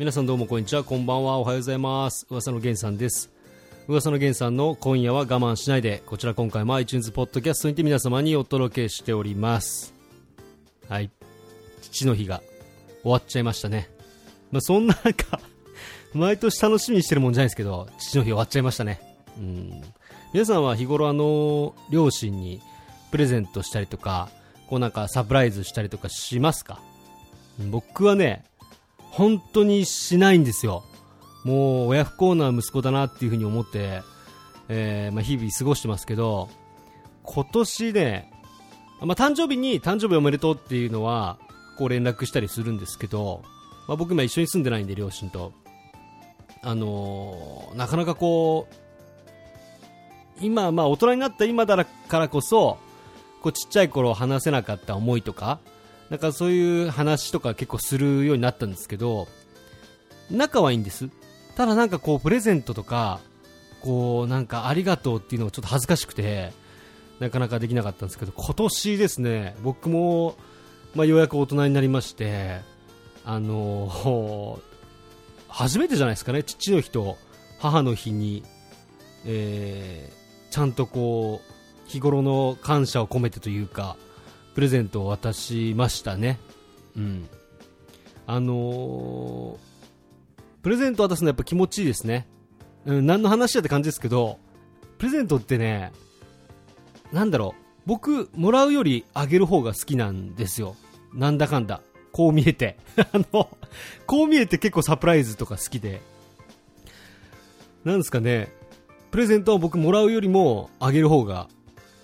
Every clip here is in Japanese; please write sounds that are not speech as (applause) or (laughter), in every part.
皆さんどうもこんにちは。こんばんは。おはようございます。噂の源さんです。噂の源さんの今夜は我慢しないで。こちら今回も iTunes ポッドキャストにて皆様にお届けしております。はい。父の日が終わっちゃいましたね。まあそんな中 (laughs) 毎年楽しみにしてるもんじゃないですけど父の日終わっちゃいましたね。うん。皆さんは日頃あの両親にプレゼントしたりとかこうなんかサプライズしたりとかしますか？僕はね本当にしないんですよ。もう親不幸な息子だなっていうふうに思って、えーまあ、日々過ごしてますけど今年ね、まあ、誕生日に誕生日おめでとうっていうのはこう連絡したりするんですけど、まあ、僕今一緒に住んでないんで両親と。あのー、なかなかこう今、まあ大人になった今だからこそこうちっちゃい頃話せなかった思いとかなんかそういう話とか結構するようになったんですけど仲はいいんです。ただなんかこうプレゼントとかこうなんかありがとうっていうのがちょっと恥ずかしくてなかなかできなかったんですけど今年ですね僕も、まあ、ようやく大人になりましてあの初めてじゃないですかね父の日と母の日に、えー、ちゃんとこう日頃の感謝を込めてというかプレゼントを渡しましたねうんあのープレゼント渡すのやっぱ気持ちいいですね。うん、何の話だって感じですけど、プレゼントってね、なんだろう、僕、もらうよりあげる方が好きなんですよ。なんだかんだ。こう見えて。(laughs) あの、こう見えて結構サプライズとか好きで。なんですかね、プレゼントを僕もらうよりもあげる方が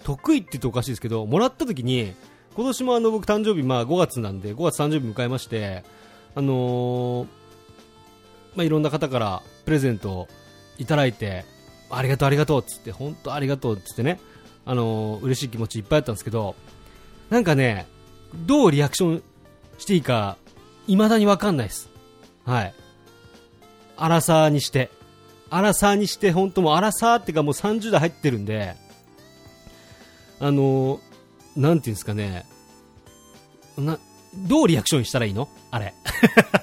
得意って言っておかしいですけど、もらった時に、今年もあの僕誕生日まあ5月なんで、5月誕生日迎えまして、あのーまあ、いろんな方からプレゼントをいただいてありがとうありがとうっつって本当ありがとうっつってねあのー、嬉しい気持ちいっぱいあったんですけどなんかねどうリアクションしていいか未だに分かんないです。はい。アラサーにして。アラサーにして本当もうアラサーってかもう30代入ってるんであのー、なんていうんですかねなどうリアクションしたらいいの？あれ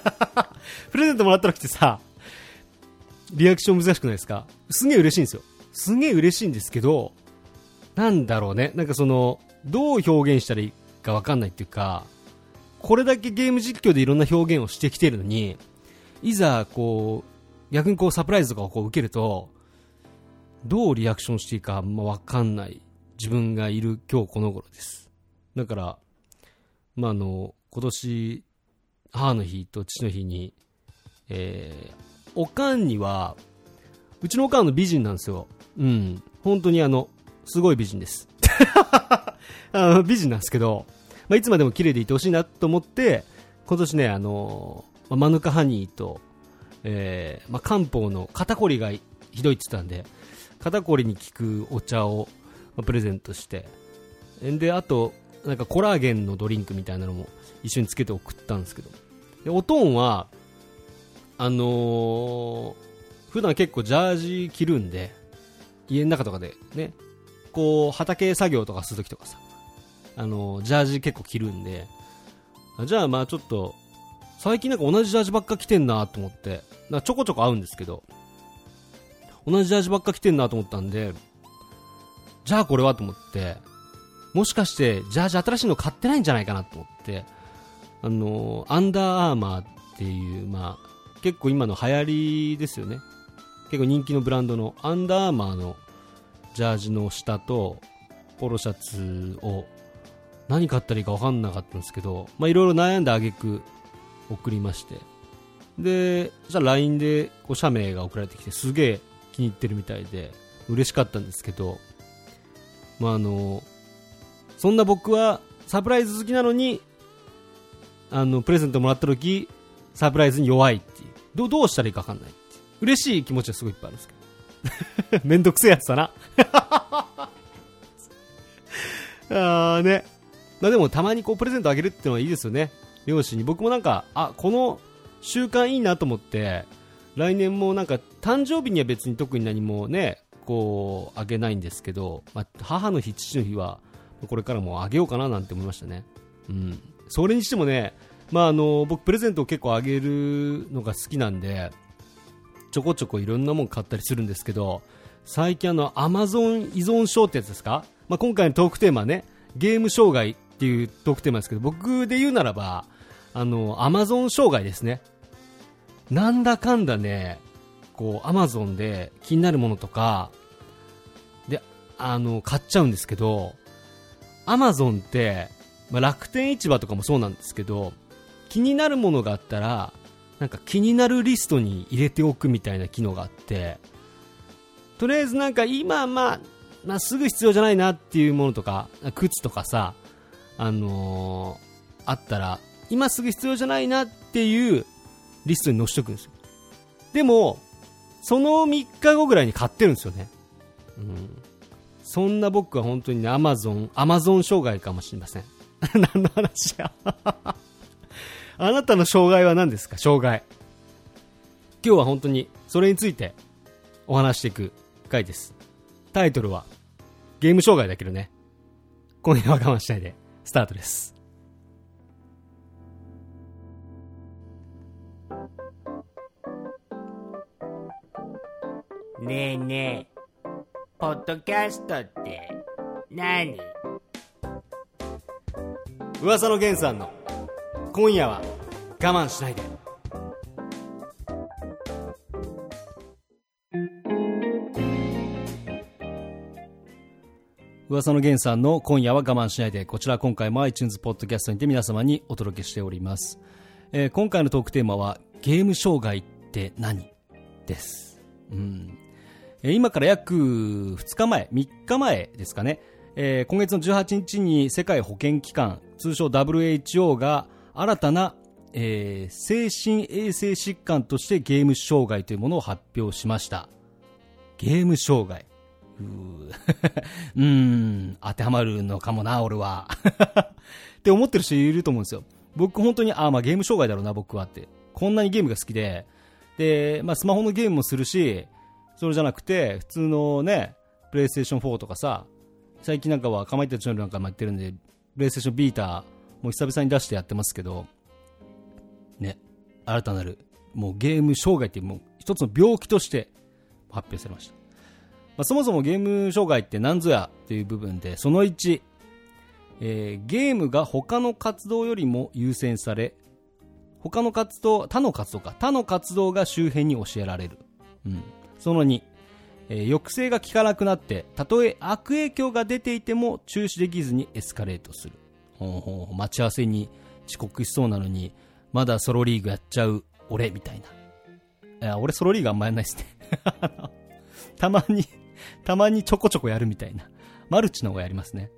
(laughs) プレゼントもらった時ってさ、リアクション難しくないですか？すげえ嬉しいんですよ。すげえ嬉しいんですけど、なんだろうね。なんかその、どう表現したらいいかわかんないっていうか、これだけゲーム実況でいろんな表現をしてきてるのに、いざこう、逆にこうサプライズとかをこう受けると、どうリアクションしていいかあんまわかんない自分がいる今日この頃です。だから、まあ、あの、今年、母の日と父の日に、えー、おかんには、うちのおかんの美人なんですよ。うん。本当にあの、すごい美人です。(laughs) あの美人なんですけど、まあ、いつまでも綺麗でいてほしいなと思って、今年ね、あのー、マヌカハニーと、えー、まあ、漢方の肩こりがひどいって言ったんで、肩こりに効くお茶を、プレゼントして、で、あと、なんかコラーゲンのドリンクみたいなのも一緒につけて送ったんですけど、でおとんは、あのー、普段結構ジャージ着るんで、家の中とかでね、こう、畑作業とかするときとかさ、あのー、ジャージ結構着るんで、じゃあまあちょっと、最近なんか同じジャージばっか着てんなと思って、ちょこちょこ合うんですけど、同じジャージばっか着てんなと思ったんで、じゃあこれはと思って、もしかしてジャージ新しいの買ってないんじゃないかなと思って、あのアンダーアーマーっていう、まあ、結構今の流行りですよね。結構人気のブランドのアンダーアーマーのジャージの下とポロシャツを何買ったらいいか分かんなかったんですけどまあいろいろ悩んであげく送りまして。でじゃあ LINE でこう社名が送られてきてすげえ気に入ってるみたいで嬉しかったんですけどまああのそんな僕はサプライズ好きなのにあのプレゼントもらった時サプライズに弱いっていう。どどうしたらいいか分かんない嬉しい気持ちはすごいいっぱいあるんですけど。(laughs) めんどくせえやつだな。(laughs) あーね。まあでもたまにこうプレゼントあげるっていうのはいいですよね。両親に。僕もなんかあこの習慣いいなと思って来年もなんか誕生日には別に特に何もねこうあげないんですけど、まあ、母の日父の日はこれからもあげようかななんて思いましたね。うん。それにしてもねまあ、あの僕プレゼントを結構あげるのが好きなんでちょこちょこいろんなもん買ったりするんですけど最近あのアマゾン依存症ってやつですか、まあ、今回のトークテーマねゲーム障害っていうトークテーマですけど僕で言うならばあのアマゾン障害ですね。なんだかんだねこうアマゾンで気になるものとかであの買っちゃうんですけどアマゾンって、まあ、楽天市場とかもそうなんですけど気になるものがあったらなんか気になるリストに入れておくみたいな機能があってとりあえずなんか今まあ、まあ、すぐ必要じゃないなっていうものとか靴とかさあのー、あったら今すぐ必要じゃないなっていうリストに載せておくんですよ。でもその3日後ぐらいに買ってるんですよねうんそんな僕は本当にねアマゾンアマゾン障害かもしれません (laughs) 何の話や (laughs) あなたの障害は何ですか？障害。今日は本当にそれについてお話していく回です。タイトルはゲーム障害だけどね。今夜は我慢しないでスタートです。ねえねえ、ポッドキャストって何？噂の源さんの今夜は我慢しないで。噂の源さんの今夜は我慢しないで。こちら今回も iTunes ポッドキャストにて皆様にお届けしております、えー、今回のトークテーマはゲーム障害って何？です、うん、今から約2日前3日前ですかね、えー、今月の18日に世界保健機関通称 WHO が新たな、えー、精神衛生疾患としてゲーム障害というものを発表しました。ゲーム障害。うー (laughs) ん、当てはまるのかもな、俺は。(laughs) って思ってる人いると思うんですよ。僕本当に、あ、まあゲーム障害だろうな、僕はって。こんなにゲームが好きで、で、まあスマホのゲームもするし、それじゃなくて、普通のね、プレイステーション4とかさ、最近なんかは、かまいたちのなんかもやってるんで、プレイステーションビーター、も久々に出してやってますけど、ね、新たなる、もうゲーム障害っていうもう一つの病気として発表されました。まあ、そもそもゲーム障害って何ぞやっていう部分で、その1、えー、ゲームが他の活動よりも優先され、他の活動、他の活動か、他の活動が周辺に教えられる。うん。その2、えー、抑制が効かなくなって、たとえ悪影響が出ていても中止できずにエスカレートする。ほう待ち合わせに遅刻しそうなのに、まだソロリーグやっちゃう俺みたいな。いや、俺ソロリーグあんまやんないっすね。(laughs) たまに、たまにちょこちょこやるみたいな。マルチの方がやりますね。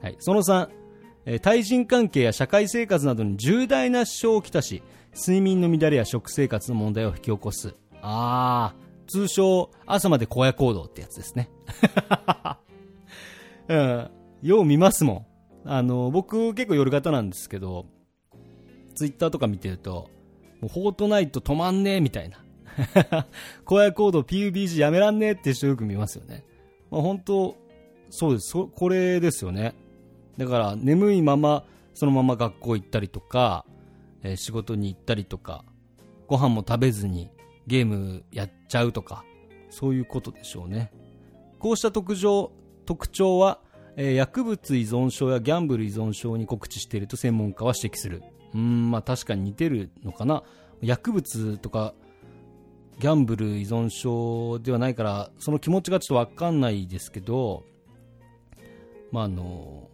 はい。その3、対人関係や社会生活などに重大な支障をきたし、睡眠の乱れや食生活の問題を引き起こす。あー、通称、朝まで荒野行動ってやつですね。(laughs) うん。よう見ますもん。あの、僕結構夜型なんですけど、ツイッターとか見てると、もうフォートナイト止まんねえみたいな。荒野コード PUBG やめらんねえって人よく見ますよね。まあ、本当、そうです。これですよね。だから眠いまま、そのまま学校行ったりとか、えー、仕事に行ったりとか、ご飯も食べずにゲームやっちゃうとか、そういうことでしょうね。こうした特徴、特徴はえー、薬物依存症やギャンブル依存症に告知していると専門家は指摘する。うん、まあ確かに似てるのかな。薬物とかギャンブル依存症ではないから、その気持ちがちょっとわかんないですけど、まああの、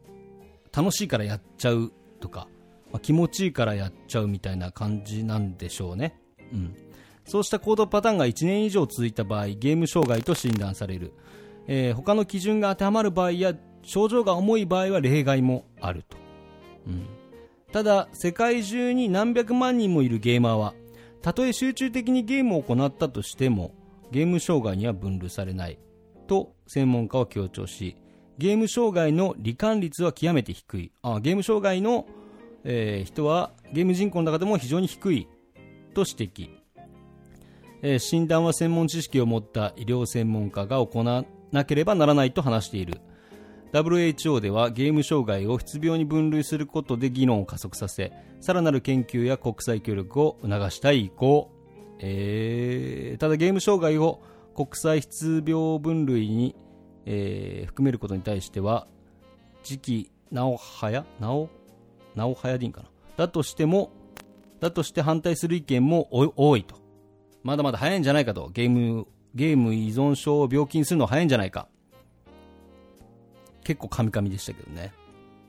楽しいからやっちゃうとか、まあ、気持ちいいからやっちゃうみたいな感じなんでしょうね。うん。そうした行動パターンが1年以上続いた場合、ゲーム障害と診断される。えー、他の基準が当てはまる場合や症状が重い場合は例外もあると、うん、ただ世界中に何百万人もいるゲーマーはたとえ集中的にゲームを行ったとしてもゲーム障害には分類されない。と専門家は強調しゲーム障害の罹患率は極めて低い。あゲーム障害の、えー、人はゲーム人口の中でも非常に低い。と指摘、えー、診断は専門知識を持った医療専門家が行わなければならないと話している WHO ではゲーム障害を失病に分類することで議論を加速させ、さらなる研究や国際協力を促したい意向。えー、ただゲーム障害を国際失病分類に、えー含めることに対しては、時期、なおはやなおなおはやでいいんかなだとしても、だとして反対する意見も多いと。まだまだ早いんじゃないかと。ゲーム、ゲーム依存症を病気にするのは早いんじゃないか。結構カミカミでしたけどね。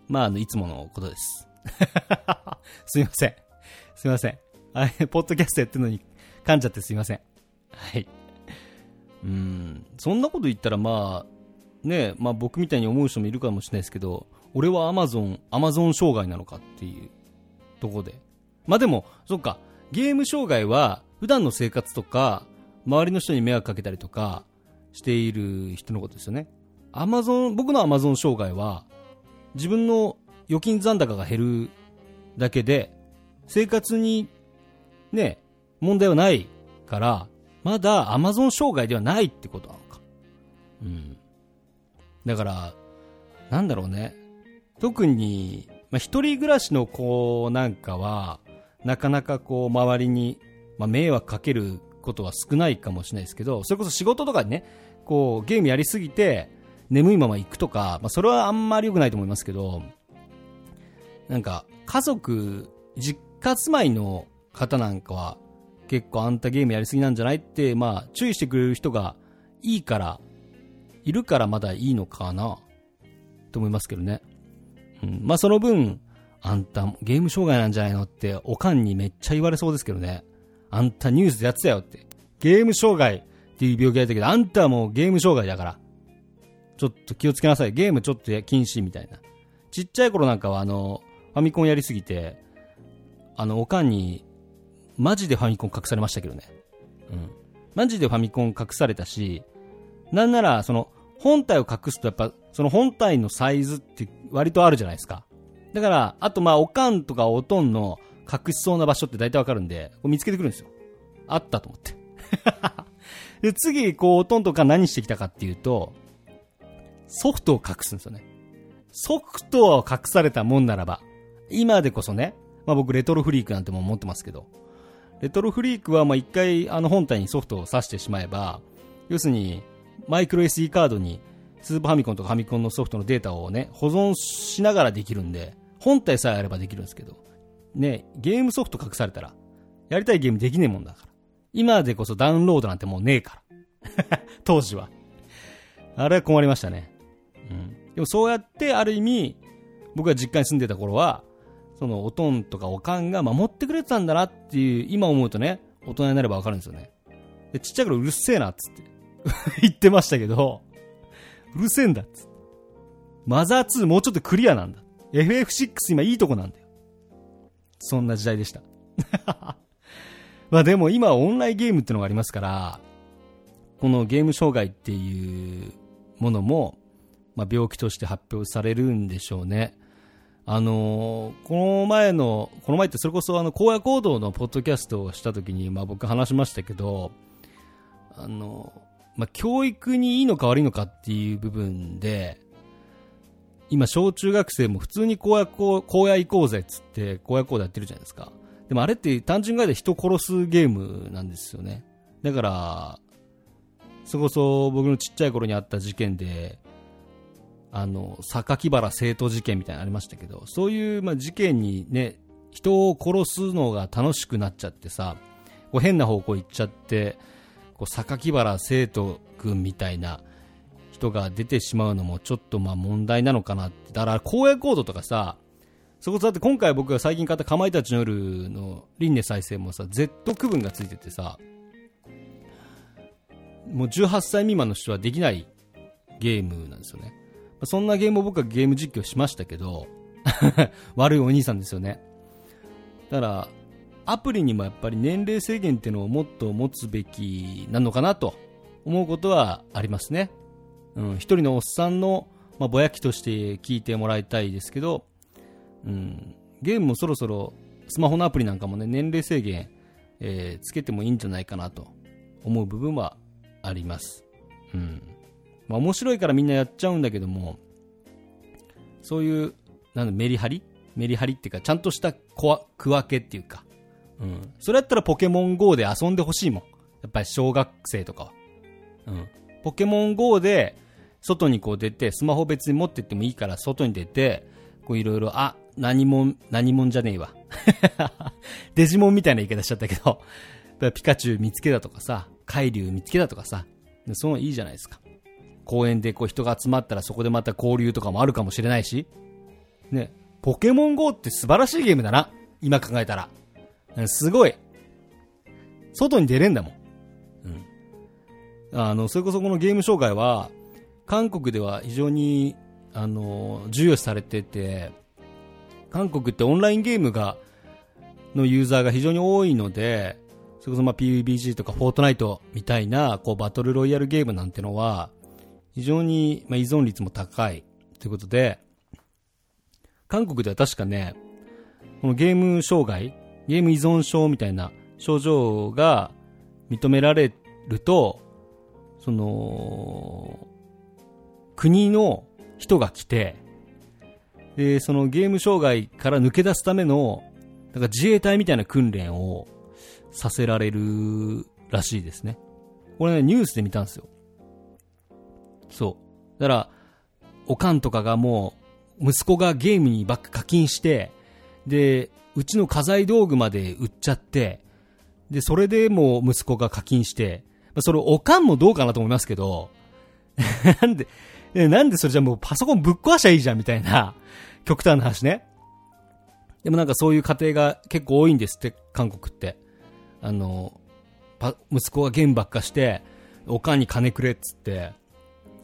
まあ、あの、いつものことです。(laughs) すいません。すいません。あれ、ポッドキャストやってるのに噛んじゃってすいません。はい。うん、そんなこと言ったらまあ、ねまあ僕みたいに思う人もいるかもしれないですけど、俺はアマゾン、アマゾン障害なのかっていうとこで。まあでも、そっか、ゲーム障害は普段の生活とか、周りの人に迷惑かけたりとかしている人のことですよね。アマゾン、僕のアマゾン障害は、自分の預金残高が減るだけで、生活にね、問題はないから、まだアマゾン障害ではないってことなのか。うん。だから、なんだろうね。特に、まあ、一人暮らしの子なんかは、なかなかこう、周りに、まあ、迷惑かけることは少ないかもしれないですけど、それこそ仕事とかにね、こう、ゲームやりすぎて、眠いまま行くとか、まあ、それはあんまり良くないと思いますけど、なんか、家族、実家住まいの方なんかは、結構あんたゲームやりすぎなんじゃないって、まあ、注意してくれる人がいいから、いるからまだいいのかな、と思いますけどね。うん、まあその分、あんたゲーム障害なんじゃないのって、おかんにめっちゃ言われそうですけどね。あんたニュースでやってたよって。ゲーム障害っていう病気やったけど、あんたはもうゲーム障害だから。ちょっと気をつけなさい。ゲームちょっと禁止みたいな。ちっちゃい頃なんかはあの、ファミコンやりすぎて、あの、おかんに、マジでファミコン隠されましたけどね。うん。マジでファミコン隠されたし、なんなら、その、本体を隠すとやっぱ、その本体のサイズって割とあるじゃないですか。だから、あとまあ、おかんとかおとんの隠しそうな場所って大体わかるんで、見つけてくるんですよ。あったと思って。(laughs) で、次、こう、おとんとか何してきたかっていうと、ソフトを隠すんですよね。ソフトを隠されたもんならば、今でこそね、まあ僕レトロフリークなんてもん持ってますけど、レトロフリークはまあ一回あの本体にソフトを挿してしまえば、要するにマイクロ SD カードにスーパーファミコンとかファミコンのソフトのデータをね、保存しながらできるんで、本体さえあればできるんですけど、ね、ゲームソフト隠されたら、やりたいゲームできねえもんだから。今でこそダウンロードなんてもうねえから。(laughs) 当時は。あれは困りましたね。うん。でもそうやって、ある意味、僕が実家に住んでた頃は、そのおとんとかおかんが守ってくれてたんだなっていう、今思うとね、大人になればわかるんですよね。で、ちっちゃい頃うるせえなっつって (laughs) 言ってましたけど、うるせえんだっつって。マザー2もうちょっとクリアなんだ。FF6 今いいとこなんだ。そんな時代でした。(laughs) まあでも今オンラインゲームってのがありますから、このゲーム障害っていうものも、まあ、病気として発表されるんでしょうね。あのーこの前の、この前ってそれこそあの、荒野行動のポッドキャストをした時に、まあ僕話しましたけど、あのーまあ教育にいいのか悪いのかっていう部分で、今小中学生も普通に荒野、行こうぜっつって荒野行動やってるじゃないですか。でもあれって単純概で人殺すゲームなんですよね。だから、そこそ僕のちっちゃい頃にあった事件で、あの、榊原生徒事件みたいなのありましたけど、そういう、まあ、事件にね、人を殺すのが楽しくなっちゃってさ、こう変な方向行っちゃって、こう、榊原生徒君みたいな人が出てしまうのもちょっとまあ問題なのかなって。だから、荒野行動とかさ、そこだって今回僕が最近買ったかまいたちの夜の輪廻再生もさ、Z 区分がついててさ、もう18歳未満の人はできないゲームなんですよね。そんなゲームを僕はゲーム実況しましたけど、(laughs) 悪いお兄さんですよね。だから、アプリにもやっぱり年齢制限っていうのをもっと持つべきなのかなと思うことはありますね。うん、一人のおっさんの、まあ、ぼやきとして聞いてもらいたいですけど、うん、ゲームもそろそろスマホのアプリなんかもね、年齢制限、えーつけてもいいんじゃないかなと思う部分はあります。うん。まあ面白いからみんなやっちゃうんだけども、そういう、なんだ、メリハリ？メリハリっていうか、ちゃんとした区分けっていうか。うん。それやったらポケモン GO で遊んでほしいもん。やっぱり小学生とかは。うん。ポケモン GO で、外にこう出て、スマホ別に持ってってもいいから、外に出て、こういろいろ、あ、何もん、何もんじゃねえわ。(laughs) デジモンみたいな言い方しちゃったけど、(laughs) ピカチュウ見つけたとかさ、海竜見つけたとかさ、そのいいじゃないですか。公園でこう人が集まったらそこでまた交流とかもあるかもしれないし、ね、ポケモン GO って素晴らしいゲームだな。今考えたら。すごい。外に出れんだもん。あの、それこそこのゲーム障害は、韓国では非常に、あの、重要視されてて、韓国ってオンラインゲームが、のユーザーが非常に多いので、それこそまあ PUBG とかフォートナイトみたいな、こうバトルロイヤルゲームなんてのは、非常にまあ依存率も高いということで、韓国では確かね、このゲーム障害、ゲーム依存症みたいな症状が認められると、その、国の人が来て、で、そのゲーム障害から抜け出すための、なんか自衛隊みたいな訓練をさせられるらしいですね。これね、ニュースで見たんですよ。そう。だから、おかんとかがもう、息子がゲームにばっか課金して、で、うちの家財道具まで売っちゃって、で、それでもう息子が課金して、まあ、それおかんもどうかなと思いますけど、(laughs) なんで、なんでそれじゃもうパソコンぶっ壊しちゃいいじゃんみたいな、(laughs) 極端な話ね。でもなんかそういう家庭が結構多いんですって、韓国って。あの、息子がゲームばっかして、おかんに金くれっつって、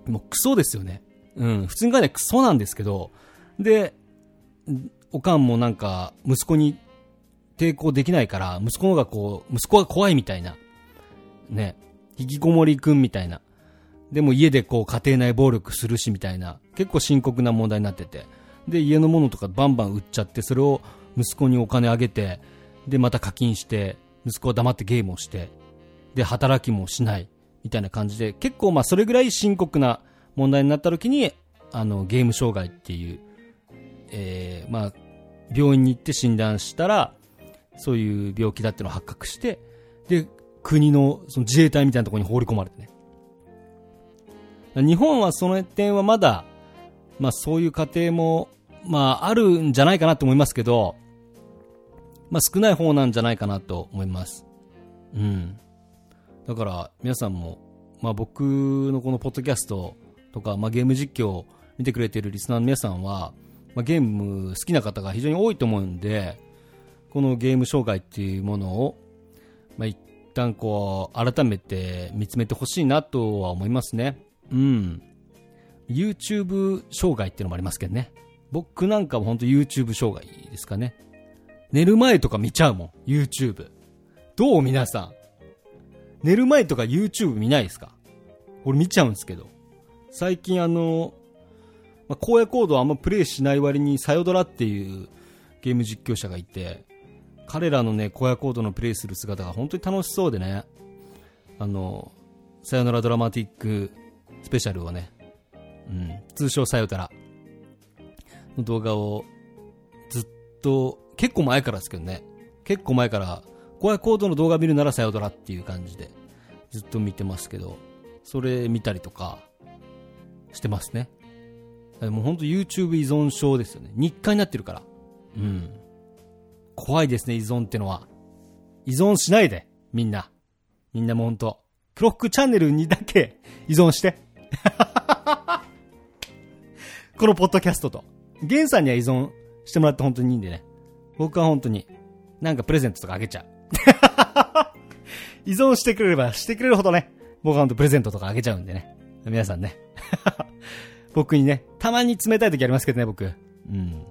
もうクソですよね。うん、普通に考えたらクソなんですけど、で、おかんもなんか、息子に抵抗できないから、息子の方がこう、息子が怖いみたいな。ね。引きこもりくんみたいな。でも家でこう家庭内暴力するしみたいな、結構深刻な問題になってて。で、家のものとかバンバン売っちゃって、それを息子にお金あげて、で、また課金して、息子は黙ってゲームをして、で、働きもしない、みたいな感じで、結構まあそれぐらい深刻な問題になった時に、あの、ゲーム障害っていう、えー、まあ、病院に行って診断したら、そういう病気だっていうのを発覚して、で、国のその自衛隊みたいなところに放り込まれてね。日本はその点はまだ、まあそういう家庭も、まああるんじゃないかなと思いますけど、まあ少ない方なんじゃないかなと思います。うん。だから皆さんも、まあ僕のこのポッドキャストとか、まあゲーム実況を見てくれてるリスナーの皆さんは、まあゲーム好きな方が非常に多いと思うんで、このゲーム障害っていうものを、まあ一旦こう、改めて見つめてほしいなとは思いますね。うん。YouTube 障害っていうのもありますけどね。僕なんかも本当 YouTube 障害ですかね。寝る前とか見ちゃうもん、YouTube。どう皆さん？寝る前とか YouTube 見ないですか？俺見ちゃうんですけど。最近あの、まあ、荒野コードはあんまプレイしない割にサヨドラっていうゲーム実況者がいて、彼らのね、荒野コードのプレイする姿が本当に楽しそうでね、あの、さよならドラマティックスペシャルをね、うん、通称さよたらの動画をずっと、結構前からですけどね、結構前から、荒野コードの動画見るならさよドラっていう感じで、ずっと見てますけど、それ見たりとか、してますね。もうほんと YouTube 依存症ですよね。日課になってるから。うん。怖いですね、依存ってのは。依存しないで、みんな。みんなもほんと。クロックチャンネルにだけ (laughs) 依存して。(laughs) このポッドキャストと。ゲンさんには依存してもらって本当にいいんでね。僕は本当に、なんかプレゼントとかあげちゃう。(laughs) 依存してくれればしてくれるほどね、僕は本当プレゼントとかあげちゃうんでね。皆さんね。僕にね、たまに冷たい時ありますけどね、僕。うん。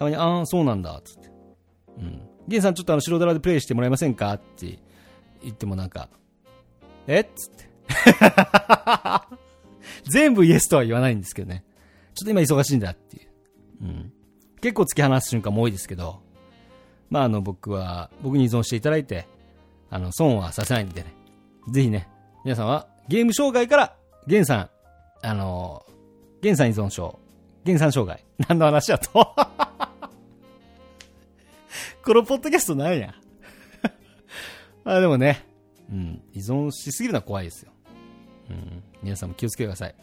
たまに、ああ、そうなんだ、つって。うん。ゲンさんちょっとあの、白ドラでプレイしてもらえませんか？って言ってもなんか、え？っつって。全部イエスとは言わないんですけどね。ちょっと今忙しいんだっていう。うん。結構突き放す瞬間も多いですけど、まああの僕は、僕に依存していただいて、あの、損はさせないんでね。ぜひね、皆さんはゲーム障害から、ゲンさん、あの、ゲンさん依存症原産障害。何の話やと？このポッドキャストなんや。(laughs) あ、でもね、うん、依存しすぎるのは怖いですよ。うん、皆さんも気をつけてください。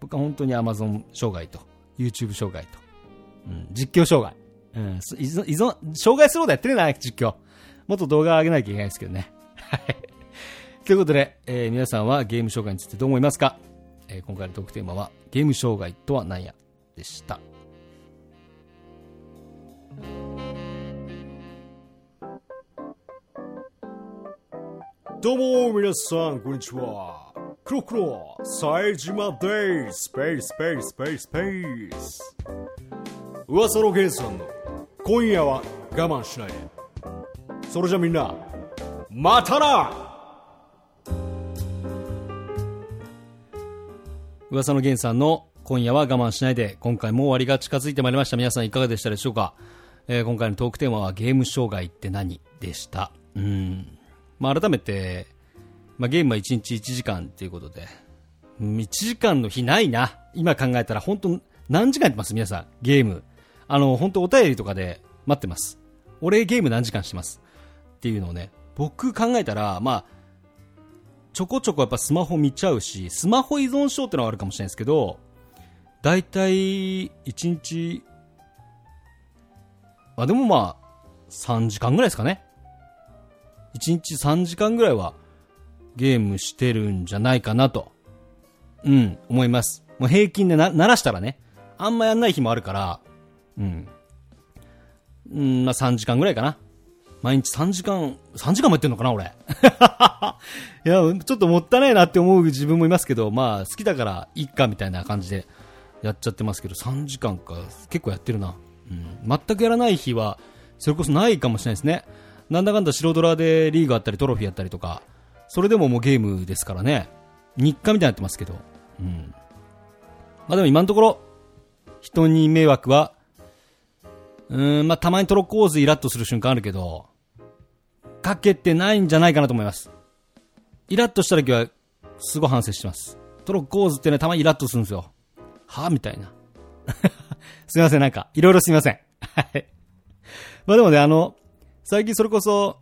僕は本当に Amazon 障害と、YouTube 障害と、うん、実況障害。うん、依存、依存、障害することやってるな、実況。もっと動画上げなきゃいけないですけどね。(laughs) はい。ということで、えー、皆さんはゲーム障害についてどう思いますか、えー、今回のトークテーマは、ゲーム障害とは何や？でした。どうも皆さん、こんにちは。クロクロ、冴島です。スペース、スペース、スペース、スペース。噂のゲンさんの、今夜は我慢しないで。それじゃみんな、またな噂の源さんの今夜は我慢しないで、今回も終わりが近づいてまいりました。皆さんいかがでしたでしょうか、えー、今回のトークテーマはゲーム障害って何でした？うん。まあ、改めて、まあ、ゲームは1日1時間っていうことで、1時間の日ないな。今考えたら本当何時間やってます？皆さん。ゲーム。あの、本当お便りとかで待ってます。俺ゲーム何時間してます？っていうのをね、僕考えたら、まあ、ちょこちょこやっぱスマホ見ちゃうし、スマホ依存症ってのはあるかもしれないですけど、だいたい1日、あ、でもまあ、3時間ぐらいですかね。1日3時間ぐらいはゲームしてるんじゃないかなと、うん、思います。もう平均でな、鳴らしたらね、あんまやんない日もあるから、うん。うん、まあ3時間ぐらいかな。毎日3時間、3時間もやってんのかな、俺。(laughs) いや、ちょっともったいないなって思う自分もいますけど、まあ、好きだから、いっか、みたいな感じでやっちゃってますけど、3時間か、結構やってるな。うん。全くやらない日は、それこそないかもしれないですね。なんだかんだ白ドラでリーグあったりトロフィーやったりとか、それでももうゲームですからね。日課みたいになってますけど。うん。まあでも今のところ、人に迷惑は、うん、まあたまにトロコーズイラッとする瞬間あるけど、かけてないんじゃないかなと思います。イラッとした時は、すごい反省してます。トロコーズってね、たまにイラッとするんですよ。はぁ？みたいな。(laughs) すいません、なんか、いろいろすいません。はい。まあでもね、あの、最近それこそ、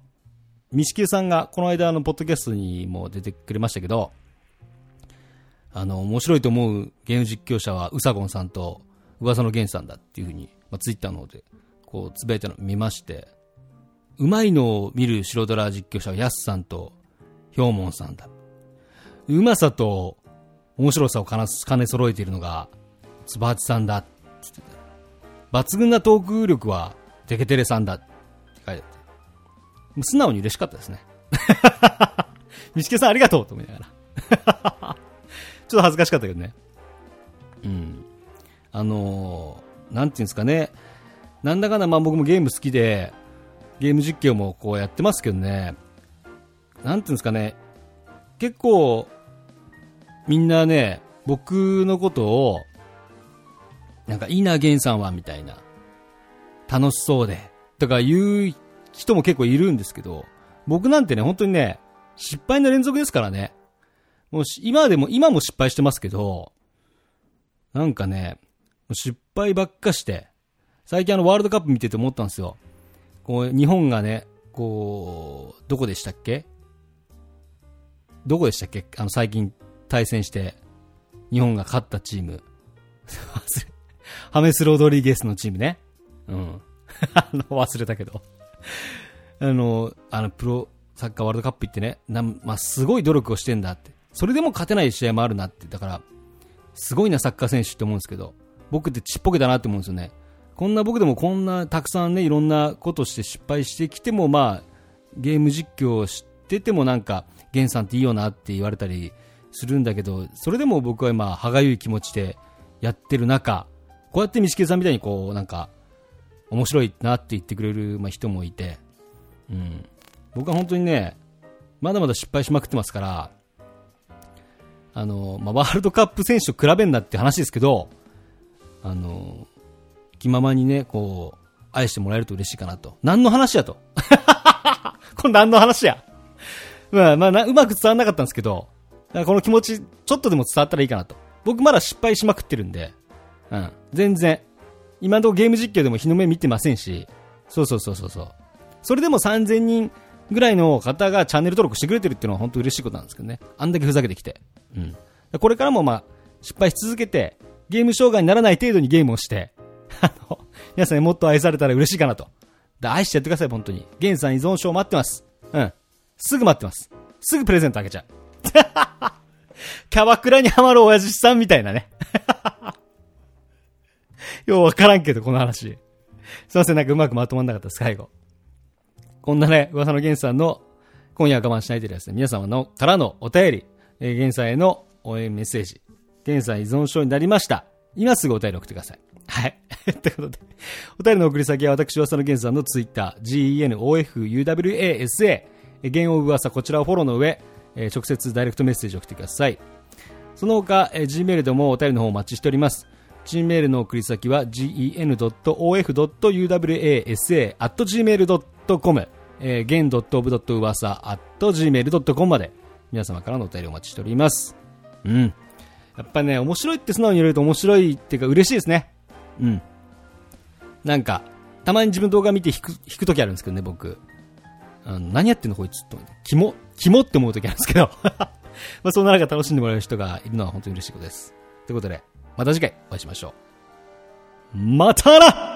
ミシキさんがこの間のポッドキャストにも出てくれましたけど、あの、面白いと思うゲーム実況者はウサゴンさんと噂のゲンさんだっていうふうに、まあ、ツイッターの方で、こう、つぶやいたのを見まして、うまいのを見る白ドラ実況者はヤスさんとヒョウモンさんだ。うまさと面白さを兼ね揃えているのが、つばちさんだ。抜群なトーク力はテケテレさんだ。書いて素直に嬉しかったですね。(laughs) ミシケさんありがとうと思いながら。(laughs) ちょっと恥ずかしかったけどね。うん。あのー、なんていうんですかね。なんだかんだまあ僕もゲーム好きで、ゲーム実況もこうやってますけどね。なんていうんですかね。結構、みんなね、僕のことを、なんかいいな、ゲンさんは、みたいな。楽しそうで、とか言う人も結構いるんですけど、僕なんてね、本当にね、失敗の連続ですからね。もう今でも、今も失敗してますけど、なんかね、失敗ばっかして、最近あのワールドカップ見てて思ったんですよ。こう、日本がね、こう、どこでしたっけ？どこでしたっけ？あの最近対戦して、日本が勝ったチーム。(laughs) ハメス・ロドリゲスのチームね。うん。あの、忘れたけど。あの、あの、プロサッカーワールドカップ行ってね、なまあ、すごい努力をしてんだって。それでも勝てない試合もあるなって。だから、すごいなサッカー選手って思うんですけど、僕ってちっぽけだなって思うんですよね。こんな僕でもこんなたくさんね、いろんなことして失敗してきても、まあ、ゲーム実況を知っててもなんか、ゲンさんっていいよなって言われたりするんだけど、それでも僕は今、歯がゆい気持ちでやってる中、こうやってミシケさんみたいにこう、なんか、面白いなって言ってくれる、ま、人もいて、うん。僕は本当にね、まだまだ失敗しまくってますから、あの、まあ、ワールドカップ選手と比べんなって話ですけど、あの、気ままにね、こう、愛してもらえると嬉しいかなと。何の話やと。(laughs) これ何の話や。まあ、まあ、うまく伝わんなかったんですけど、この気持ち、ちょっとでも伝わったらいいかなと。僕まだ失敗しまくってるんで、うん。全然。今のところゲーム実況でも日の目見てませんし、そうそうそうそうそう。それでも3000人ぐらいの方がチャンネル登録してくれてるっていうのは本当嬉しいことなんですけどね。あんだけふざけてきて。うん。これからもまあ、失敗し続けて、ゲーム障害にならない程度にゲームをして、(laughs) あの、皆さんにもっと愛されたら嬉しいかなと。で愛してやってください、本当に。ゲンさん依存症待ってます。うん。すぐ待ってます。すぐプレゼントあげちゃう。(laughs) キャバクラにハマる親父さんみたいなね。(laughs) (laughs) ようわからんけど、この話。すいません、なんかうまくまとまんなかったです、最後。こんなね、噂のゲンさんの、今夜我慢しないでですね、皆様の、からのお便り、えー、ゲンさんへの応援メッセージ、ゲンさん依存症になりました。今すぐお便り送ってください。はい。ということで、お便りの送り先は私、噂のゲンさんのツイッター、genofuwasa、えーゲンオブ噂、こちらをフォローの上、え直接ダイレクトメッセージを送ってください。その他、えー Gmail でもお便りの方お待ちしております。Gmail の送り先は gen.of.uwasa.gmail.com えー、gen.of.uwasa.gmail.com まで皆様からのお便りお待ちしております。うん。やっぱね、面白いって素直に言われると面白いっていうか嬉しいですね。うん。なんか、たまに自分動画見て弾く、弾くときあるんですけどね、僕。あの何やってんのこいつと思って。キモ、キモって思うときあるんですけど。(laughs) まあそんな中楽しんでもらえる人がいるのは本当に嬉しいことです。ということで、また次回お会いしましょう。またな